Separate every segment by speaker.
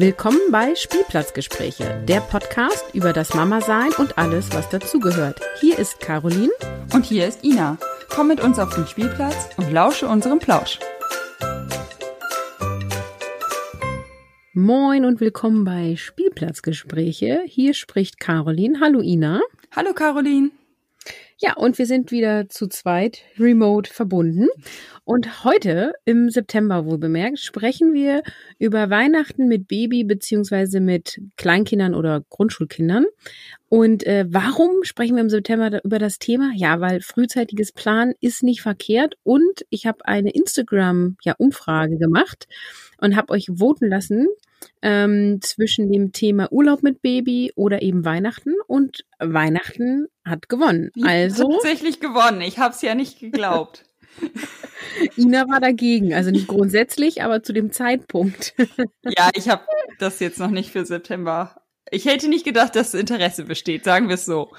Speaker 1: Willkommen bei Spielplatzgespräche, der Podcast über das Mama-Sein und alles, was dazugehört. Hier ist Caroline.
Speaker 2: Und hier ist Ina. Komm mit uns auf den Spielplatz und lausche unserem Plausch.
Speaker 1: Moin und willkommen bei Spielplatzgespräche. Hier spricht Caroline. Hallo Ina.
Speaker 2: Hallo Caroline.
Speaker 1: Ja, und wir sind wieder zu zweit remote verbunden. Und heute im September wohl bemerkt, sprechen wir über Weihnachten mit Baby beziehungsweise mit Kleinkindern oder Grundschulkindern. Und äh, warum sprechen wir im September über das Thema? Ja, weil frühzeitiges Plan ist nicht verkehrt. Und ich habe eine Instagram-Umfrage ja, gemacht und habe euch voten lassen, ähm, zwischen dem Thema Urlaub mit Baby oder eben Weihnachten und Weihnachten hat gewonnen. Also
Speaker 2: tatsächlich gewonnen. Ich habe es ja nicht geglaubt.
Speaker 1: Ina war dagegen, also nicht grundsätzlich, aber zu dem Zeitpunkt.
Speaker 2: ja, ich habe das jetzt noch nicht für September. Ich hätte nicht gedacht, dass Interesse besteht, sagen wir es so.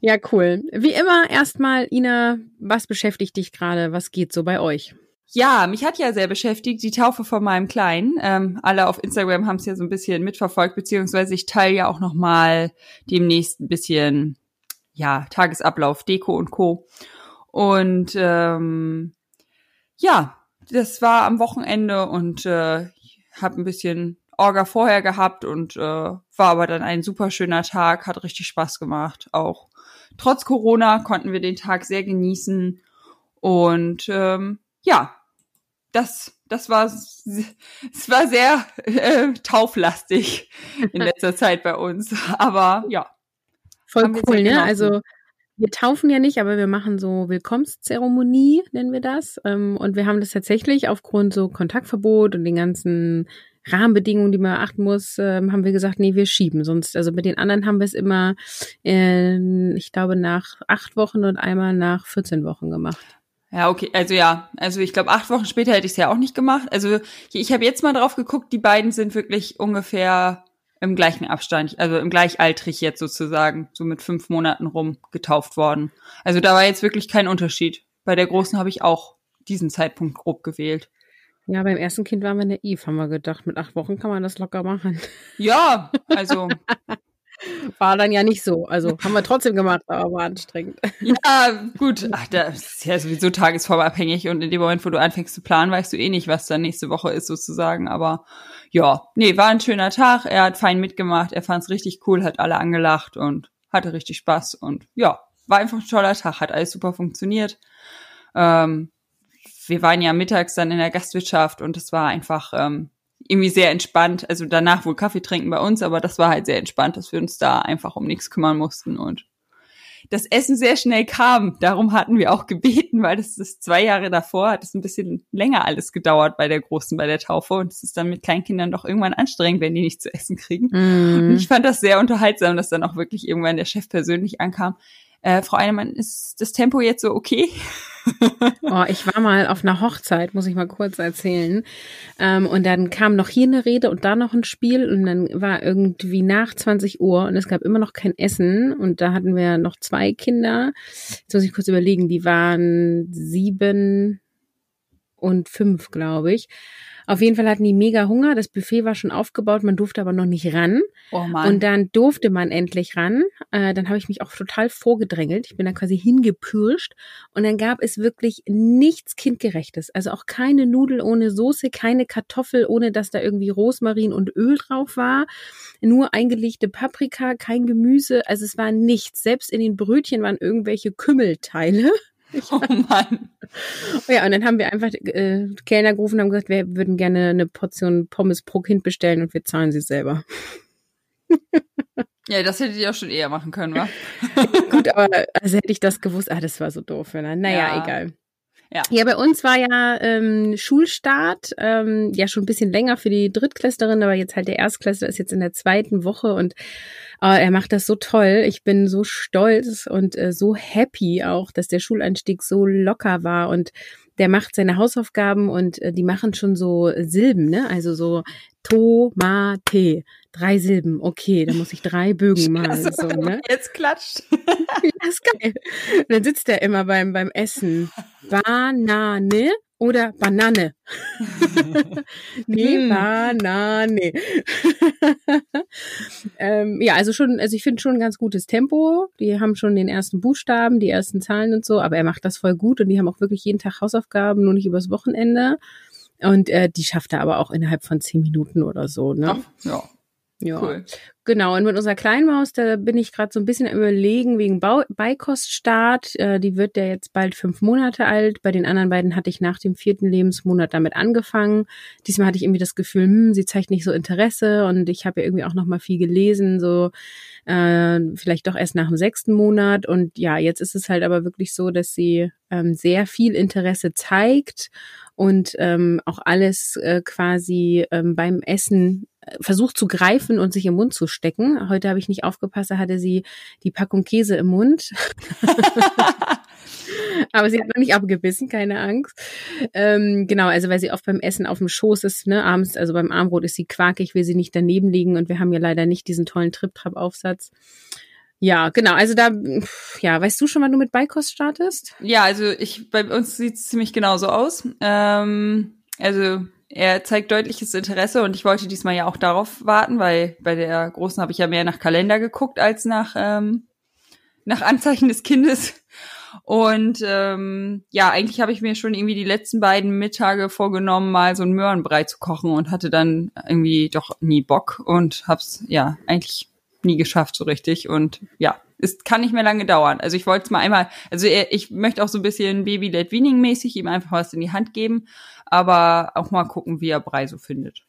Speaker 1: ja, cool. Wie immer erstmal, Ina, was beschäftigt dich gerade? Was geht so bei euch?
Speaker 2: Ja, mich hat ja sehr beschäftigt die Taufe von meinem Kleinen. Ähm, alle auf Instagram haben es ja so ein bisschen mitverfolgt, beziehungsweise ich teile ja auch noch mal demnächst ein bisschen ja Tagesablauf, Deko und Co. Und ähm, ja, das war am Wochenende und äh, habe ein bisschen Orga vorher gehabt und äh, war aber dann ein super schöner Tag, hat richtig Spaß gemacht. Auch trotz Corona konnten wir den Tag sehr genießen und ähm, ja, das, das war, es war sehr äh, tauflastig in letzter Zeit bei uns. Aber ja.
Speaker 1: Voll cool, ne? Also wir taufen ja nicht, aber wir machen so Willkommenszeremonie, nennen wir das. Ähm, und wir haben das tatsächlich aufgrund so Kontaktverbot und den ganzen Rahmenbedingungen, die man achten muss, ähm, haben wir gesagt, nee, wir schieben. Sonst, also mit den anderen haben wir es immer, ich glaube, nach acht Wochen und einmal nach 14 Wochen gemacht.
Speaker 2: Ja, okay, also ja, also ich glaube, acht Wochen später hätte ich es ja auch nicht gemacht. Also ich, habe jetzt mal drauf geguckt, die beiden sind wirklich ungefähr im gleichen Abstand, also im gleichaltrig jetzt sozusagen, so mit fünf Monaten rum getauft worden. Also da war jetzt wirklich kein Unterschied. Bei der Großen habe ich auch diesen Zeitpunkt grob gewählt.
Speaker 1: Ja, beim ersten Kind waren wir naiv, haben wir gedacht. Mit acht Wochen kann man das locker machen.
Speaker 2: Ja, also
Speaker 1: War dann ja nicht so. Also haben wir trotzdem gemacht, aber war anstrengend.
Speaker 2: Ja, gut. Ach, das ist ja sowieso tagesformabhängig und in dem Moment, wo du anfängst zu planen, weißt du eh nicht, was dann nächste Woche ist sozusagen. Aber ja, nee, war ein schöner Tag. Er hat fein mitgemacht. Er fand es richtig cool, hat alle angelacht und hatte richtig Spaß. Und ja, war einfach ein toller Tag. Hat alles super funktioniert. Ähm, wir waren ja mittags dann in der Gastwirtschaft und es war einfach ähm, irgendwie sehr entspannt. Also danach wohl Kaffee trinken bei uns, aber das war halt sehr entspannt, dass wir uns da einfach um nichts kümmern mussten und das Essen sehr schnell kam. Darum hatten wir auch gebeten, weil das ist zwei Jahre davor, hat es ein bisschen länger alles gedauert bei der Großen, bei der Taufe. Und es ist dann mit Kleinkindern doch irgendwann anstrengend, wenn die nicht zu essen kriegen. Mm. Und ich fand das sehr unterhaltsam, dass dann auch wirklich irgendwann der Chef persönlich ankam. Äh, Frau Einemann, ist das Tempo jetzt so okay?
Speaker 1: oh, ich war mal auf einer Hochzeit, muss ich mal kurz erzählen. Ähm, und dann kam noch hier eine Rede und da noch ein Spiel und dann war irgendwie nach 20 Uhr und es gab immer noch kein Essen und da hatten wir noch zwei Kinder. Jetzt muss ich kurz überlegen, die waren sieben und fünf, glaube ich. Auf jeden Fall hatten die mega Hunger. Das Buffet war schon aufgebaut, man durfte aber noch nicht ran. Oh Mann. Und dann durfte man endlich ran. Äh, dann habe ich mich auch total vorgedrängelt. Ich bin da quasi hingepirscht. Und dann gab es wirklich nichts Kindgerechtes. Also auch keine Nudel ohne Soße, keine Kartoffel, ohne dass da irgendwie Rosmarin und Öl drauf war. Nur eingelegte Paprika, kein Gemüse. Also es war nichts. Selbst in den Brötchen waren irgendwelche Kümmelteile. Oh Mann. Ja, und dann haben wir einfach äh, Kellner gerufen und haben gesagt, wir würden gerne eine Portion Pommes pro Kind bestellen und wir zahlen sie selber.
Speaker 2: Ja, das hättet ihr auch schon eher machen können, wa?
Speaker 1: Gut, aber also hätte ich das gewusst, ah, das war so doof. Naja, ja. egal. Ja. ja, bei uns war ja ähm, Schulstart, ähm, ja schon ein bisschen länger für die Drittklässlerin, aber jetzt halt der Erstklässler ist jetzt in der zweiten Woche und äh, er macht das so toll. Ich bin so stolz und äh, so happy auch, dass der Schuleinstieg so locker war und der macht seine Hausaufgaben und äh, die machen schon so Silben, ne? Also so Tomate, drei Silben. Okay, da muss ich drei Bögen malen. So, ne?
Speaker 2: Jetzt klatscht.
Speaker 1: ja, ist geil. Und dann sitzt er immer beim beim Essen. Banane, Oder Banane. nee, hm. Banane. ähm, ja, also schon, also ich finde schon ein ganz gutes Tempo. Die haben schon den ersten Buchstaben, die ersten Zahlen und so, aber er macht das voll gut und die haben auch wirklich jeden Tag Hausaufgaben, nur nicht übers Wochenende. Und äh, die schafft er aber auch innerhalb von zehn Minuten oder so, ne?
Speaker 2: Ach, ja.
Speaker 1: Ja. Cool. Genau, und mit unserer Kleinmaus, da bin ich gerade so ein bisschen überlegen wegen Bau Beikoststart. Äh, die wird ja jetzt bald fünf Monate alt. Bei den anderen beiden hatte ich nach dem vierten Lebensmonat damit angefangen. Diesmal hatte ich irgendwie das Gefühl, hm, sie zeigt nicht so Interesse und ich habe ja irgendwie auch noch mal viel gelesen, so äh, vielleicht doch erst nach dem sechsten Monat. Und ja, jetzt ist es halt aber wirklich so, dass sie ähm, sehr viel Interesse zeigt und ähm, auch alles äh, quasi ähm, beim Essen äh, versucht zu greifen und sich im Mund zu stecken. Heute habe ich nicht aufgepasst, da hatte sie die Packung Käse im Mund. Aber sie hat noch nicht abgebissen, keine Angst. Ähm, genau, also weil sie oft beim Essen auf dem Schoß ist, ne, abends, also beim Armbrot ist sie quakig, will sie nicht daneben liegen und wir haben ja leider nicht diesen tollen Trip-Trap-Aufsatz. Ja, genau. Also da, ja, weißt du schon, wann du mit Beikost startest?
Speaker 2: Ja, also ich, bei uns sieht es ziemlich genauso aus. Ähm, also er zeigt deutliches Interesse und ich wollte diesmal ja auch darauf warten, weil bei der Großen habe ich ja mehr nach Kalender geguckt als nach, ähm, nach Anzeichen des Kindes. Und ähm, ja, eigentlich habe ich mir schon irgendwie die letzten beiden Mittage vorgenommen, mal so ein Möhrenbrei zu kochen und hatte dann irgendwie doch nie Bock und hab's ja eigentlich nie geschafft so richtig. Und ja, es kann nicht mehr lange dauern. Also ich wollte es mal einmal, also ich möchte auch so ein bisschen Baby-led Weaning mäßig ihm einfach was in die Hand geben, aber auch mal gucken, wie er Brei so findet.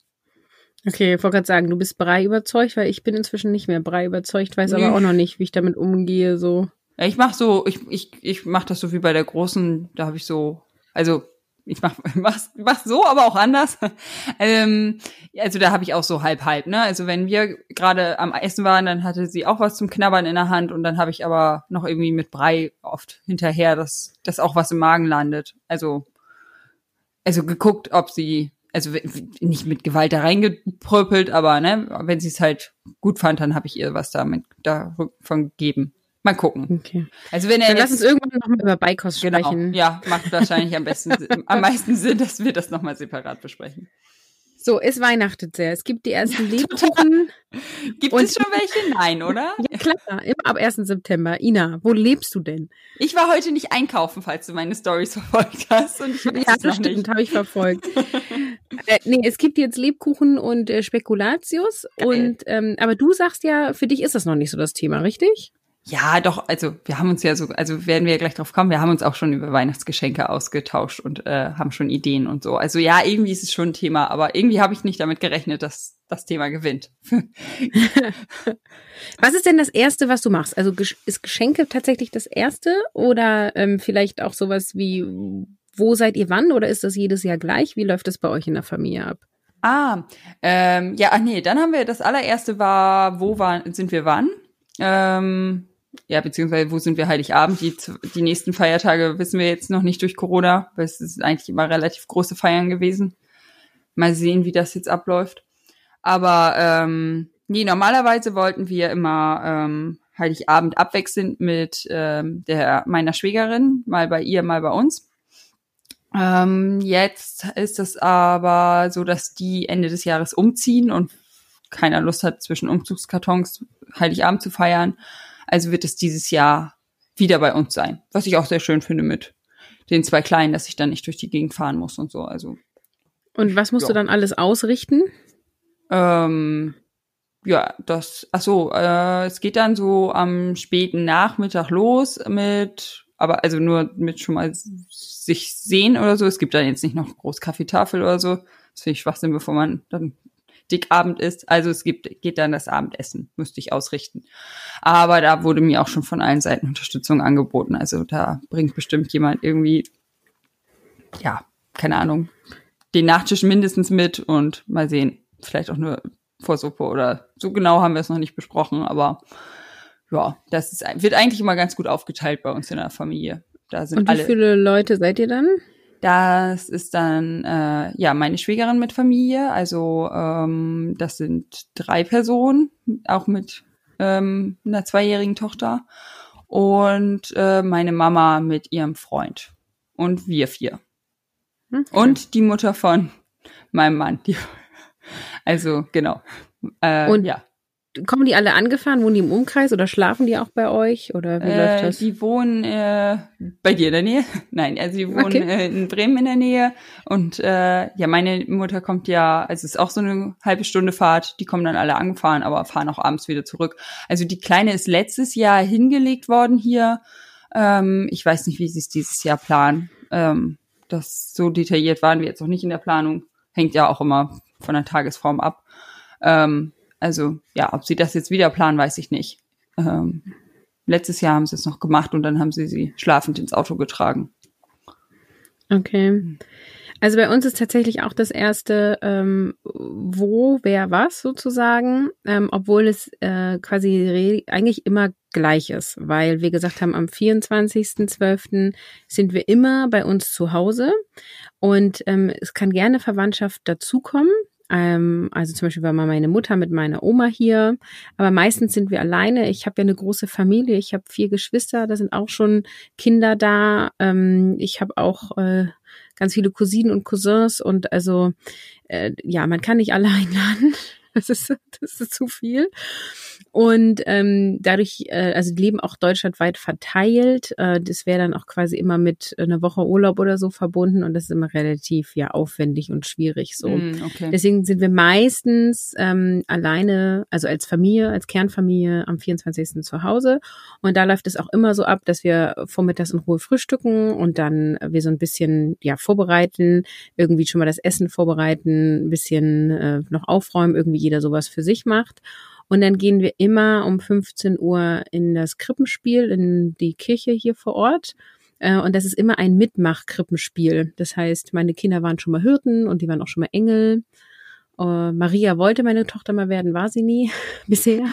Speaker 1: Okay, ich wollte gerade sagen, du bist Brei überzeugt, weil ich bin inzwischen nicht mehr Brei überzeugt, weiß nee. aber auch noch nicht, wie ich damit umgehe, so.
Speaker 2: Ja, ich mach so, ich, ich, ich mach das so wie bei der großen, da habe ich so, also ich mach, mach's, mach's so, aber auch anders. ähm, also da habe ich auch so halb halb, ne? Also wenn wir gerade am Essen waren, dann hatte sie auch was zum Knabbern in der Hand und dann habe ich aber noch irgendwie mit Brei oft hinterher, dass, dass auch was im Magen landet. Also, also geguckt, ob sie, also nicht mit Gewalt da reingepröpelt, aber ne, wenn sie es halt gut fand, dann habe ich ihr was damit davon gegeben. Mal gucken.
Speaker 1: Okay.
Speaker 2: Also wenn er
Speaker 1: Dann lass uns irgendwann noch mal über Beikost
Speaker 2: genau,
Speaker 1: sprechen.
Speaker 2: Ja, macht wahrscheinlich am besten, am meisten Sinn, dass wir das noch mal separat besprechen.
Speaker 1: So, es weihnachtet sehr. Es gibt die ersten ja, Lebkuchen.
Speaker 2: Gibt es schon welche? Nein, oder?
Speaker 1: Ja, klar. Immer ab 1. September. Ina, wo lebst du denn?
Speaker 2: Ich war heute nicht einkaufen, falls du meine Stories verfolgt hast. Und ich
Speaker 1: ja, das stimmt, habe ich verfolgt. äh, nee, es gibt jetzt Lebkuchen und äh, Spekulatius. Geil. Und ähm, aber du sagst ja, für dich ist das noch nicht so das Thema, richtig?
Speaker 2: Ja, doch, also wir haben uns ja so, also werden wir ja gleich drauf kommen, wir haben uns auch schon über Weihnachtsgeschenke ausgetauscht und äh, haben schon Ideen und so. Also ja, irgendwie ist es schon ein Thema, aber irgendwie habe ich nicht damit gerechnet, dass das Thema gewinnt.
Speaker 1: was ist denn das Erste, was du machst? Also ist Geschenke tatsächlich das Erste oder ähm, vielleicht auch sowas wie, wo seid ihr wann oder ist das jedes Jahr gleich? Wie läuft das bei euch in der Familie ab?
Speaker 2: Ah, ähm, ja, ach nee, dann haben wir, das allererste war, wo waren, sind wir wann? Ähm, ja, beziehungsweise wo sind wir Heiligabend? Die, die nächsten Feiertage wissen wir jetzt noch nicht durch Corona, weil es ist eigentlich immer relativ große Feiern gewesen. Mal sehen, wie das jetzt abläuft. Aber ähm, nee, normalerweise wollten wir immer ähm, Heiligabend abwechselnd mit ähm, der meiner Schwägerin, mal bei ihr, mal bei uns. Ähm, jetzt ist es aber so, dass die Ende des Jahres umziehen und keiner Lust hat, zwischen Umzugskartons Heiligabend zu feiern. Also wird es dieses Jahr wieder bei uns sein. Was ich auch sehr schön finde mit den zwei Kleinen, dass ich dann nicht durch die Gegend fahren muss und so. Also.
Speaker 1: Und was musst ja. du dann alles ausrichten?
Speaker 2: Ähm, ja, das, ach so, äh, es geht dann so am späten Nachmittag los mit, aber also nur mit schon mal sich sehen oder so. Es gibt dann jetzt nicht noch groß Kaffeetafel oder so. Das finde ich Schwachsinn, bevor man dann Dickabend ist. Also es gibt, geht dann das Abendessen, müsste ich ausrichten. Aber da wurde mir auch schon von allen Seiten Unterstützung angeboten. Also da bringt bestimmt jemand irgendwie, ja, keine Ahnung, den Nachtisch mindestens mit und mal sehen, vielleicht auch nur Vorsuppe oder so genau haben wir es noch nicht besprochen, aber ja, das ist, wird eigentlich immer ganz gut aufgeteilt bei uns in der Familie. Da sind
Speaker 1: und wie
Speaker 2: alle,
Speaker 1: viele Leute seid ihr dann?
Speaker 2: Das ist dann äh, ja meine Schwägerin mit Familie, also ähm, das sind drei Personen, auch mit ähm, einer zweijährigen Tochter und äh, meine Mama mit ihrem Freund und wir vier. Okay. Und die Mutter von meinem Mann. Die, also, genau.
Speaker 1: Äh, und ja kommen die alle angefahren? Wohnen die im Umkreis oder schlafen die auch bei euch? Oder wie äh, läuft das?
Speaker 2: Die wohnen äh, bei dir in der Nähe. Nein, also die wohnen okay. äh, in Bremen in der Nähe. Und äh, ja, meine Mutter kommt ja, also es ist auch so eine halbe Stunde Fahrt, die kommen dann alle angefahren, aber fahren auch abends wieder zurück. Also die Kleine ist letztes Jahr hingelegt worden hier. Ähm, ich weiß nicht, wie sie es dieses Jahr planen. Ähm, das so detailliert waren wir jetzt noch nicht in der Planung. Hängt ja auch immer von der Tagesform ab. Ähm, also ja, ob sie das jetzt wieder planen, weiß ich nicht. Ähm, letztes Jahr haben sie es noch gemacht und dann haben sie sie schlafend ins Auto getragen.
Speaker 1: Okay. Also bei uns ist tatsächlich auch das erste, ähm, wo, wer, was sozusagen, ähm, obwohl es äh, quasi eigentlich immer gleich ist, weil wir gesagt haben, am 24.12. sind wir immer bei uns zu Hause und ähm, es kann gerne Verwandtschaft dazukommen. Ähm, also zum Beispiel war mal meine Mutter mit meiner Oma hier, aber meistens sind wir alleine. Ich habe ja eine große Familie, ich habe vier Geschwister, da sind auch schon Kinder da. Ähm, ich habe auch äh, ganz viele Cousinen und Cousins und also äh, ja, man kann nicht alle einladen. Das ist, das ist zu viel. Und ähm, dadurch, äh, also die leben auch deutschlandweit verteilt. Äh, das wäre dann auch quasi immer mit einer Woche Urlaub oder so verbunden und das ist immer relativ ja aufwendig und schwierig so. Mm, okay. Deswegen sind wir meistens ähm, alleine, also als Familie, als Kernfamilie am 24. zu Hause. Und da läuft es auch immer so ab, dass wir vormittags in Ruhe frühstücken und dann wir so ein bisschen ja vorbereiten, irgendwie schon mal das Essen vorbereiten, ein bisschen äh, noch aufräumen, irgendwie jeder sowas für sich macht. Und dann gehen wir immer um 15 Uhr in das Krippenspiel, in die Kirche hier vor Ort. Äh, und das ist immer ein Mitmach-Krippenspiel. Das heißt, meine Kinder waren schon mal Hirten und die waren auch schon mal Engel. Uh, Maria wollte meine Tochter mal werden, war sie nie bisher.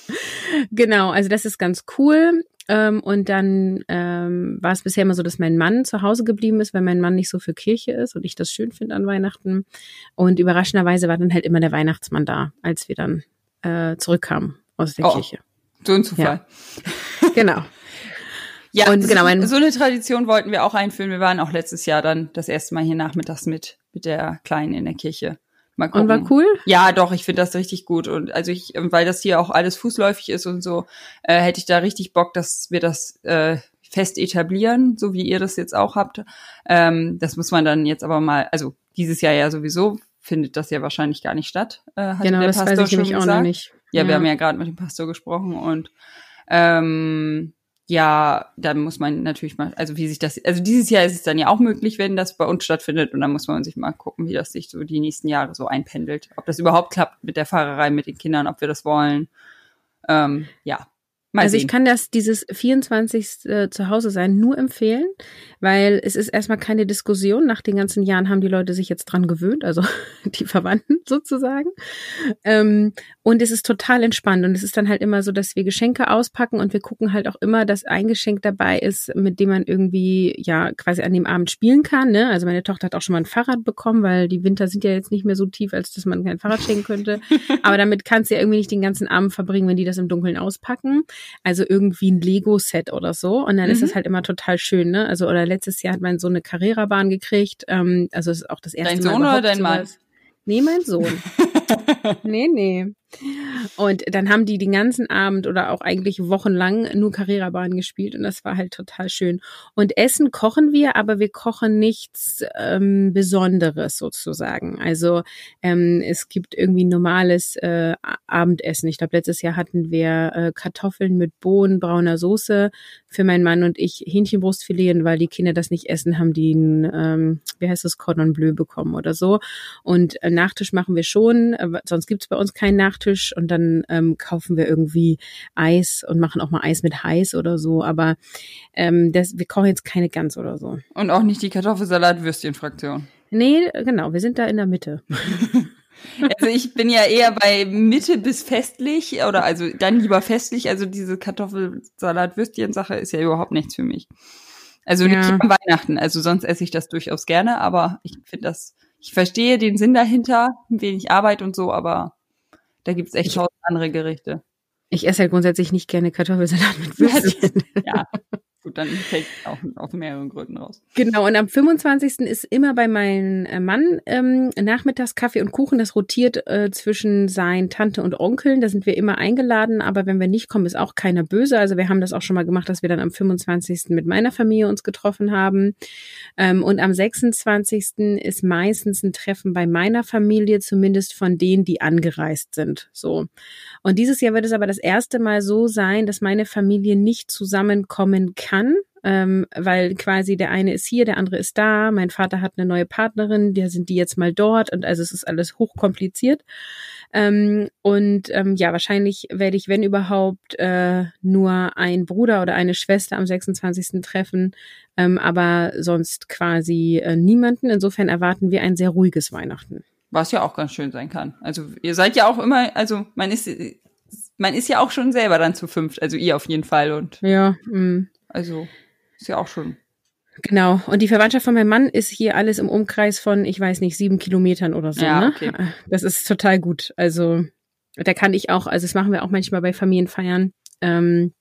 Speaker 1: genau, also das ist ganz cool. Ähm, und dann ähm, war es bisher immer so, dass mein Mann zu Hause geblieben ist, weil mein Mann nicht so für Kirche ist und ich das schön finde an Weihnachten. Und überraschenderweise war dann halt immer der Weihnachtsmann da, als wir dann äh, zurückkam aus der oh, Kirche.
Speaker 2: So ein Zufall.
Speaker 1: Ja. genau.
Speaker 2: Ja, und genau, so eine Tradition wollten wir auch einführen. Wir waren auch letztes Jahr dann das erste Mal hier nachmittags mit, mit der Kleinen in der Kirche.
Speaker 1: Mal gucken. Und war cool?
Speaker 2: Ja, doch, ich finde das richtig gut. Und also ich, weil das hier auch alles fußläufig ist und so, äh, hätte ich da richtig Bock, dass wir das äh, fest etablieren, so wie ihr das jetzt auch habt. Ähm, das muss man dann jetzt aber mal, also dieses Jahr ja sowieso, findet das ja wahrscheinlich gar nicht statt. Äh,
Speaker 1: genau, der das Pastor weiß ich schon gesagt. auch noch nicht.
Speaker 2: Ja, ja, wir haben ja gerade mit dem Pastor gesprochen und ähm, ja, da muss man natürlich mal, also wie sich das, also dieses Jahr ist es dann ja auch möglich, wenn das bei uns stattfindet. Und dann muss man sich mal gucken, wie das sich so die nächsten Jahre so einpendelt, ob das überhaupt klappt mit der Fahrerei mit den Kindern, ob wir das wollen. Ähm, ja,
Speaker 1: Mal also sehen. ich kann das dieses 24. Äh, zu Hause sein nur empfehlen, weil es ist erstmal keine Diskussion. Nach den ganzen Jahren haben die Leute sich jetzt dran gewöhnt, also die Verwandten sozusagen. Ähm, und es ist total entspannt und es ist dann halt immer so, dass wir Geschenke auspacken und wir gucken halt auch immer, dass ein Geschenk dabei ist, mit dem man irgendwie ja quasi an dem Abend spielen kann. Ne? Also meine Tochter hat auch schon mal ein Fahrrad bekommen, weil die Winter sind ja jetzt nicht mehr so tief, als dass man kein Fahrrad schenken könnte. Aber damit kannst du ja irgendwie nicht den ganzen Abend verbringen, wenn die das im Dunkeln auspacken. Also irgendwie ein Lego-Set oder so. Und dann mhm. ist das halt immer total schön, ne? Also, oder letztes Jahr hat mein Sohn eine Carrera-Bahn gekriegt. Ähm, also es ist auch das erste
Speaker 2: Dein Mal. Dein Sohn oder dein Mann?
Speaker 1: Nee, mein Sohn. nee, nee. Und dann haben die den ganzen Abend oder auch eigentlich wochenlang nur Carrera-Bahn gespielt und das war halt total schön. Und Essen kochen wir, aber wir kochen nichts ähm, Besonderes sozusagen. Also ähm, es gibt irgendwie normales äh, Abendessen. Ich glaube, letztes Jahr hatten wir äh, Kartoffeln mit Bohnen, brauner Soße für meinen Mann und ich Hähnchenbrustfilet, weil die Kinder das nicht essen, haben die ein, ähm, wie heißt das, Cordon Bleu bekommen oder so. Und äh, Nachtisch machen wir schon, äh, sonst gibt's bei uns keinen Nachtisch und dann ähm, kaufen wir irgendwie Eis und machen auch mal Eis mit heiß oder so. Aber ähm, das, wir kochen jetzt keine Gans oder so.
Speaker 2: Und auch nicht die Kartoffelsalat-Würstchen-Fraktion.
Speaker 1: Nee, genau, wir sind da in der Mitte.
Speaker 2: Also ich bin ja eher bei Mitte bis festlich oder also dann lieber festlich. Also diese Kartoffelsalat-Würstchen-Sache ist ja überhaupt nichts für mich. Also ja. nicht am Weihnachten. Also sonst esse ich das durchaus gerne, aber ich finde das, ich verstehe den Sinn dahinter, wenig Arbeit und so, aber da gibt's echt tausend andere Gerichte.
Speaker 1: Ich esse ja grundsätzlich nicht gerne Kartoffelsalat mit Würstchen.
Speaker 2: ja, Gut, dann fällt auch aus mehreren Gründen raus.
Speaker 1: Genau, und am 25. ist immer bei meinem äh, Mann ähm, nachmittags Kaffee und Kuchen. Das rotiert äh, zwischen sein Tante und Onkeln. Da sind wir immer eingeladen, aber wenn wir nicht kommen, ist auch keiner böse. Also wir haben das auch schon mal gemacht, dass wir dann am 25. mit meiner Familie uns getroffen haben. Ähm, und am 26. ist meistens ein Treffen bei meiner Familie, zumindest von denen, die angereist sind. So. Und dieses Jahr wird es aber das erste Mal so sein, dass meine Familie nicht zusammenkommen kann kann, ähm, weil quasi der eine ist hier, der andere ist da. Mein Vater hat eine neue Partnerin, der sind die jetzt mal dort und also es ist alles hochkompliziert. Ähm, und ähm, ja, wahrscheinlich werde ich, wenn überhaupt, äh, nur ein Bruder oder eine Schwester am 26. treffen, ähm, aber sonst quasi äh, niemanden. Insofern erwarten wir ein sehr ruhiges Weihnachten.
Speaker 2: Was ja auch ganz schön sein kann. Also ihr seid ja auch immer, also man ist, man ist ja auch schon selber dann zu fünft, also ihr auf jeden Fall und.
Speaker 1: Ja. Mh.
Speaker 2: Also ist ja auch schon.
Speaker 1: Genau. Und die Verwandtschaft von meinem Mann ist hier alles im Umkreis von, ich weiß nicht, sieben Kilometern oder so. Ja, ne? okay. Das ist total gut. Also da kann ich auch, also das machen wir auch manchmal bei Familienfeiern. Ähm,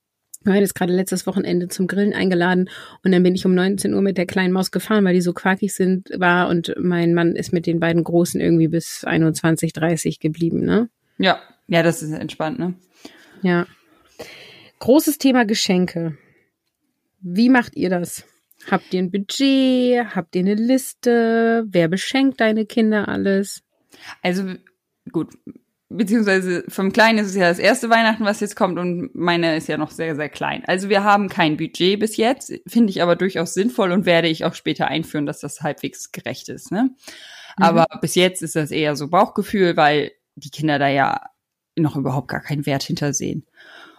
Speaker 1: wir waren jetzt gerade letztes Wochenende zum Grillen eingeladen und dann bin ich um 19 Uhr mit der kleinen Maus gefahren, weil die so quakig sind, war und mein Mann ist mit den beiden Großen irgendwie bis 21, 30 geblieben, ne?
Speaker 2: Ja, ja, das ist entspannt, ne?
Speaker 1: Ja. Großes Thema Geschenke. Wie macht ihr das? Habt ihr ein Budget? Habt ihr eine Liste? Wer beschenkt deine Kinder alles?
Speaker 2: Also gut, beziehungsweise vom Kleinen ist es ja das erste Weihnachten, was jetzt kommt und meine ist ja noch sehr, sehr klein. Also wir haben kein Budget bis jetzt, finde ich aber durchaus sinnvoll und werde ich auch später einführen, dass das halbwegs gerecht ist. Ne? Mhm. Aber bis jetzt ist das eher so Bauchgefühl, weil die Kinder da ja noch überhaupt gar keinen Wert hintersehen.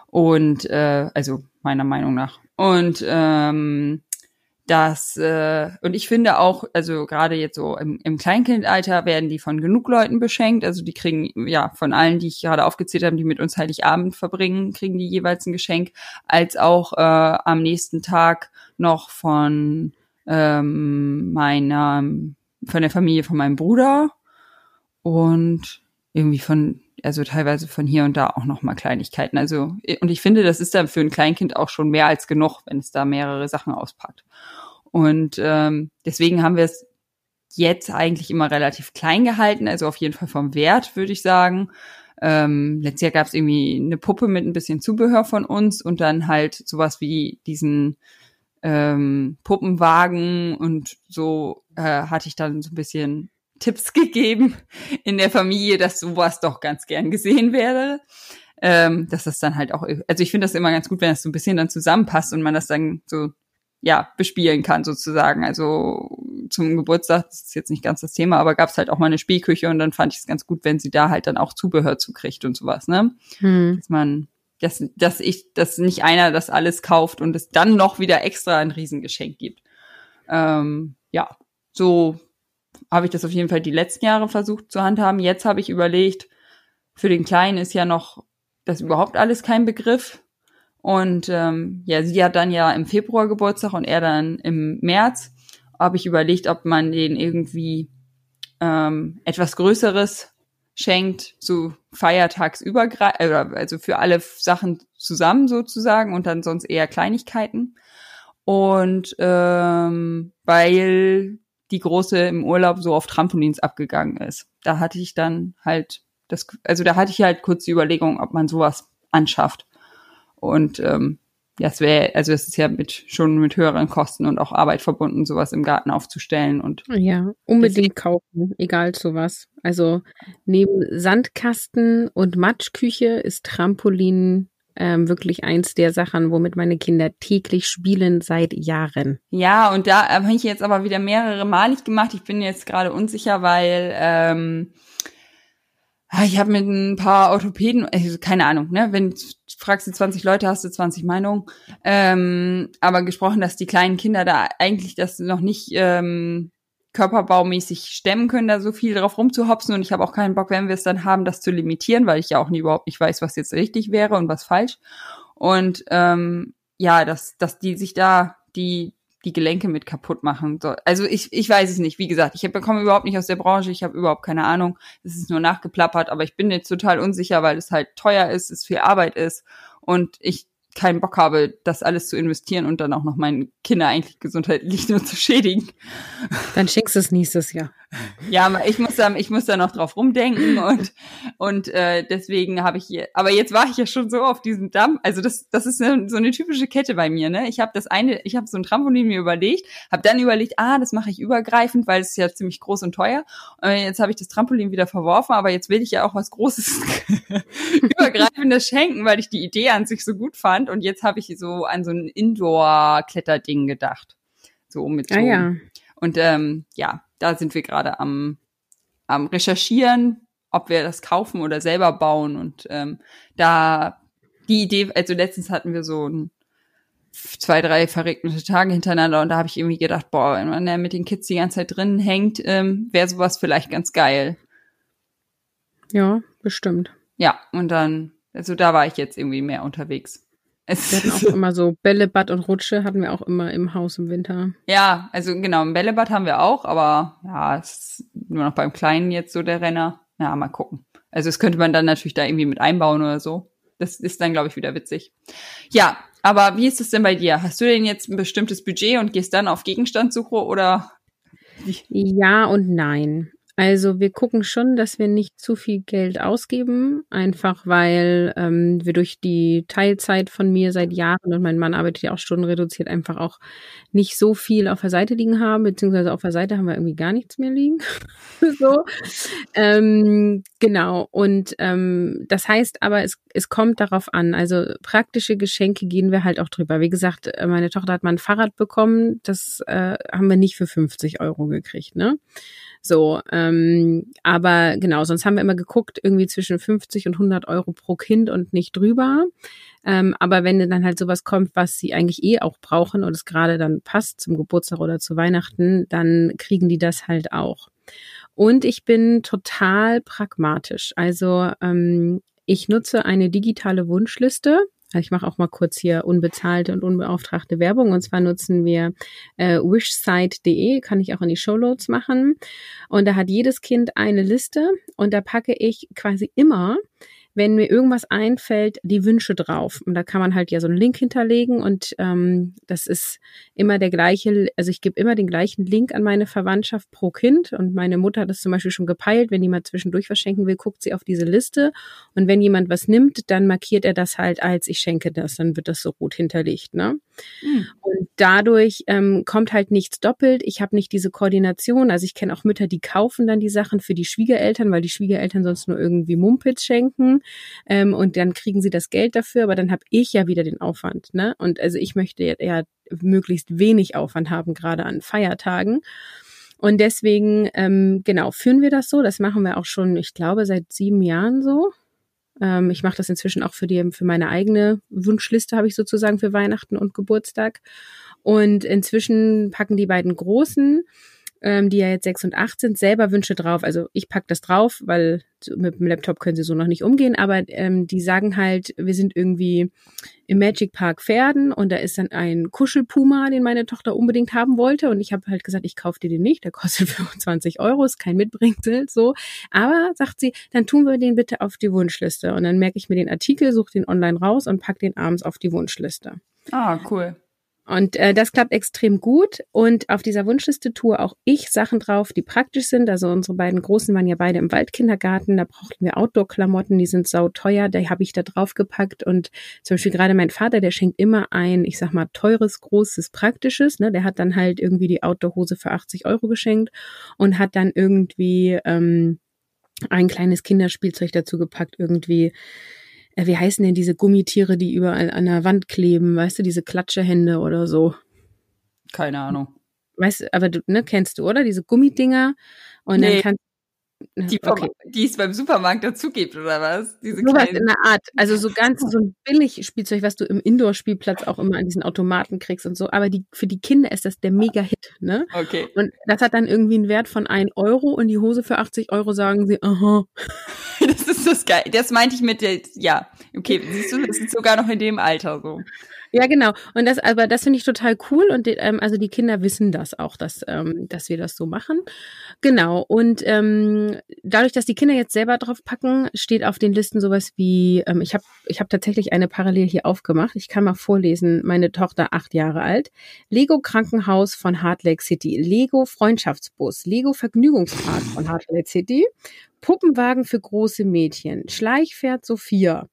Speaker 2: Und äh, also meiner Meinung nach. Und ähm, das äh, und ich finde auch, also gerade jetzt so im, im Kleinkindalter werden die von genug Leuten beschenkt. Also die kriegen ja von allen, die ich gerade aufgezählt habe, die mit uns Heiligabend verbringen, kriegen die jeweils ein Geschenk, als auch äh, am nächsten Tag noch von ähm, meiner von der Familie von meinem Bruder und irgendwie von also teilweise von hier und da auch noch mal Kleinigkeiten. Also und ich finde, das ist dann für ein Kleinkind auch schon mehr als genug, wenn es da mehrere Sachen auspackt. Und ähm, deswegen haben wir es jetzt eigentlich immer relativ klein gehalten, also auf jeden Fall vom Wert würde ich sagen. Ähm, letztes Jahr gab es irgendwie eine Puppe mit ein bisschen Zubehör von uns und dann halt sowas wie diesen ähm, Puppenwagen und so äh, hatte ich dann so ein bisschen Tipps gegeben in der Familie, dass sowas doch ganz gern gesehen werde. Ähm, dass das dann halt auch, also ich finde das immer ganz gut, wenn das so ein bisschen dann zusammenpasst und man das dann so, ja, bespielen kann sozusagen. Also zum Geburtstag, das ist jetzt nicht ganz das Thema, aber gab es halt auch mal eine Spielküche und dann fand ich es ganz gut, wenn sie da halt dann auch Zubehör zukriegt und sowas, ne? Hm. Dass man, dass, dass ich, dass nicht einer das alles kauft und es dann noch wieder extra ein Riesengeschenk gibt. Ähm, ja, so habe ich das auf jeden Fall die letzten Jahre versucht zu handhaben. Jetzt habe ich überlegt, für den Kleinen ist ja noch das überhaupt alles kein Begriff. Und ähm, ja, sie hat dann ja im Februar Geburtstag und er dann im März. Habe ich überlegt, ob man den irgendwie ähm, etwas Größeres schenkt, so feiertagsübergreifend, äh, also für alle Sachen zusammen sozusagen und dann sonst eher Kleinigkeiten. Und ähm, weil die Große im Urlaub so auf Trampolins abgegangen ist. Da hatte ich dann halt das, also da hatte ich halt kurz die Überlegung, ob man sowas anschafft. Und ähm, ja, es wäre, also es ist ja mit schon mit höheren Kosten und auch Arbeit verbunden, sowas im Garten aufzustellen und
Speaker 1: ja, unbedingt kaufen, egal zu was. Also neben Sandkasten und Matschküche ist Trampolin ähm, wirklich eins der Sachen, womit meine Kinder täglich spielen seit Jahren.
Speaker 2: Ja, und da habe ich jetzt aber wieder mehrere malig gemacht. Ich bin jetzt gerade unsicher, weil ähm, ah, ich habe mit ein paar Orthopäden, also keine Ahnung, ne, wenn fragst du 20 Leute, hast du 20 Meinungen, ähm, aber gesprochen, dass die kleinen Kinder da eigentlich das noch nicht ähm, körperbaumäßig stemmen können, da so viel drauf rumzuhopsen. Und ich habe auch keinen Bock, wenn wir es dann haben, das zu limitieren, weil ich ja auch nie überhaupt nicht weiß, was jetzt richtig wäre und was falsch. Und ähm, ja, dass, dass die sich da die die Gelenke mit kaputt machen. So, also ich, ich weiß es nicht. Wie gesagt, ich bekomme überhaupt nicht aus der Branche, ich habe überhaupt keine Ahnung. Es ist nur nachgeplappert, aber ich bin jetzt total unsicher, weil es halt teuer ist, es viel Arbeit ist und ich keinen Bock habe, das alles zu investieren und dann auch noch meinen Kinder eigentlich gesundheitlich nur zu schädigen.
Speaker 1: Dann schenkst du es nächstes Jahr.
Speaker 2: Ja, ich muss da, ich muss da noch drauf rumdenken und und äh, deswegen habe ich hier. Aber jetzt war ich ja schon so auf diesem Damm. Also das, das ist eine, so eine typische Kette bei mir. Ne, ich habe das eine, ich habe so ein Trampolin mir überlegt, habe dann überlegt, ah, das mache ich übergreifend, weil es ist ja ziemlich groß und teuer. Und jetzt habe ich das Trampolin wieder verworfen, aber jetzt will ich ja auch was Großes, übergreifendes schenken, weil ich die Idee an sich so gut fand. Und jetzt habe ich so an so ein Indoor-Kletterding gedacht, so mit so.
Speaker 1: Ah, ja.
Speaker 2: Und ähm, ja, da sind wir gerade am, am Recherchieren, ob wir das kaufen oder selber bauen. Und ähm, da die Idee, also letztens hatten wir so ein zwei, drei verregnete Tage hintereinander und da habe ich irgendwie gedacht, boah, wenn man da mit den Kids die ganze Zeit drin hängt, ähm, wäre sowas vielleicht ganz geil.
Speaker 1: Ja, bestimmt.
Speaker 2: Ja, und dann, also da war ich jetzt irgendwie mehr unterwegs.
Speaker 1: Es wir hatten auch immer so Bällebad und Rutsche hatten wir auch immer im Haus im Winter.
Speaker 2: Ja, also genau, ein Bällebad haben wir auch, aber ja, es ist nur noch beim Kleinen jetzt so der Renner. Ja, mal gucken. Also das könnte man dann natürlich da irgendwie mit einbauen oder so. Das ist dann, glaube ich, wieder witzig. Ja, aber wie ist es denn bei dir? Hast du denn jetzt ein bestimmtes Budget und gehst dann auf Gegenstandssuche oder?
Speaker 1: Ja und nein. Also wir gucken schon, dass wir nicht zu viel Geld ausgeben, einfach weil ähm, wir durch die Teilzeit von mir seit Jahren und mein Mann arbeitet ja auch stundenreduziert einfach auch nicht so viel auf der Seite liegen haben, beziehungsweise auf der Seite haben wir irgendwie gar nichts mehr liegen. so. Ähm, genau. Und ähm, das heißt aber, es, es kommt darauf an. Also praktische Geschenke gehen wir halt auch drüber. Wie gesagt, äh, meine Tochter hat mal ein Fahrrad bekommen, das äh, haben wir nicht für 50 Euro gekriegt, ne? So, ähm, aber genau, sonst haben wir immer geguckt, irgendwie zwischen 50 und 100 Euro pro Kind und nicht drüber. Ähm, aber wenn dann halt sowas kommt, was sie eigentlich eh auch brauchen und es gerade dann passt zum Geburtstag oder zu Weihnachten, dann kriegen die das halt auch. Und ich bin total pragmatisch. Also ähm, ich nutze eine digitale Wunschliste. Also ich mache auch mal kurz hier unbezahlte und unbeauftragte Werbung. Und zwar nutzen wir äh, wishsite.de, kann ich auch in die Shownotes machen. Und da hat jedes Kind eine Liste und da packe ich quasi immer wenn mir irgendwas einfällt, die Wünsche drauf. Und da kann man halt ja so einen Link hinterlegen und ähm, das ist immer der gleiche, also ich gebe immer den gleichen Link an meine Verwandtschaft pro Kind und meine Mutter hat das zum Beispiel schon gepeilt, wenn jemand zwischendurch was schenken will, guckt sie auf diese Liste und wenn jemand was nimmt, dann markiert er das halt als ich schenke das, dann wird das so rot hinterlegt. Ne? Mhm. Und dadurch ähm, kommt halt nichts doppelt. Ich habe nicht diese Koordination, also ich kenne auch Mütter, die kaufen dann die Sachen für die Schwiegereltern, weil die Schwiegereltern sonst nur irgendwie Mumpitz schenken ähm, und dann kriegen sie das Geld dafür, aber dann habe ich ja wieder den Aufwand. Ne? Und also ich möchte ja möglichst wenig Aufwand haben, gerade an Feiertagen. Und deswegen, ähm, genau, führen wir das so. Das machen wir auch schon, ich glaube, seit sieben Jahren so. Ähm, ich mache das inzwischen auch für die, für meine eigene Wunschliste, habe ich sozusagen für Weihnachten und Geburtstag. Und inzwischen packen die beiden Großen ähm, die ja jetzt sechs und acht sind, selber Wünsche drauf. Also ich pack das drauf, weil mit dem Laptop können sie so noch nicht umgehen, aber ähm, die sagen halt, wir sind irgendwie im Magic Park Pferden und da ist dann ein Kuschelpuma, den meine Tochter unbedingt haben wollte und ich habe halt gesagt, ich kaufe dir den nicht, der kostet 25 Euro, ist kein Mitbringsel, so. Aber sagt sie, dann tun wir den bitte auf die Wunschliste und dann merke ich mir den Artikel, suche den online raus und pack den abends auf die Wunschliste.
Speaker 2: Ah, cool.
Speaker 1: Und äh, das klappt extrem gut. Und auf dieser Wunschliste tue auch ich Sachen drauf, die praktisch sind. Also unsere beiden Großen waren ja beide im Waldkindergarten. Da brauchten wir Outdoor-Klamotten, die sind sau teuer. Da habe ich da drauf gepackt. Und zum Beispiel gerade mein Vater, der schenkt immer ein, ich sag mal, teures, großes, praktisches. Ne? Der hat dann halt irgendwie die Outdoor-Hose für 80 Euro geschenkt und hat dann irgendwie ähm, ein kleines Kinderspielzeug dazu gepackt, irgendwie äh, wie heißen denn diese Gummitiere, die überall an der Wand kleben, weißt du, diese Klatschehände oder so?
Speaker 2: Keine Ahnung.
Speaker 1: Weißt du, aber du, ne, kennst du, oder? Diese Gummidinger. Und nee. dann kannst
Speaker 2: die, vom, okay. die es beim Supermarkt dazu gibt, oder was?
Speaker 1: Diese so was in der Art. Also so ganz so ein billig Spielzeug, was du im Indoor-Spielplatz auch immer an diesen Automaten kriegst und so. Aber die, für die Kinder ist das der Mega-Hit, ne?
Speaker 2: Okay.
Speaker 1: Und das hat dann irgendwie einen Wert von ein Euro und die Hose für 80 Euro sagen sie, aha.
Speaker 2: Das ist das geil. Das meinte ich mit der, ja. Okay, siehst du, das ist sogar noch in dem Alter so.
Speaker 1: Ja, genau. Und das, aber das finde ich total cool. Und ähm, also die Kinder wissen das auch, dass, ähm, dass wir das so machen. Genau. Und ähm, dadurch, dass die Kinder jetzt selber drauf packen, steht auf den Listen sowas wie, ähm, ich habe ich hab tatsächlich eine Parallel hier aufgemacht. Ich kann mal vorlesen, meine Tochter acht Jahre alt. Lego Krankenhaus von Heart Lake City, Lego Freundschaftsbus, Lego Vergnügungspark von Heart Lake City, Puppenwagen für große Mädchen, Schleichpferd Sophia,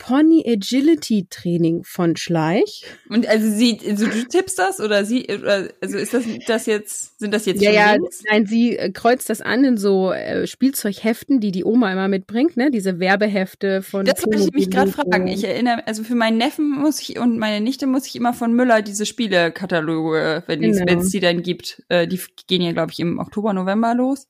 Speaker 1: Pony Agility Training von Schleich.
Speaker 2: Und also sie, also du tippst das oder sie, also ist das das jetzt, sind das jetzt
Speaker 1: Ja, ja, nein, sie äh, kreuzt das an in so äh, Spielzeugheften, die die Oma immer mitbringt, ne? Diese Werbehefte von.
Speaker 2: Das wollte ich mich gerade fragen. Ich erinnere, also für meinen Neffen muss ich und meine Nichte muss ich immer von Müller diese Spielekataloge, wenn genau. es die dann gibt, äh, die gehen ja glaube ich im Oktober, November los.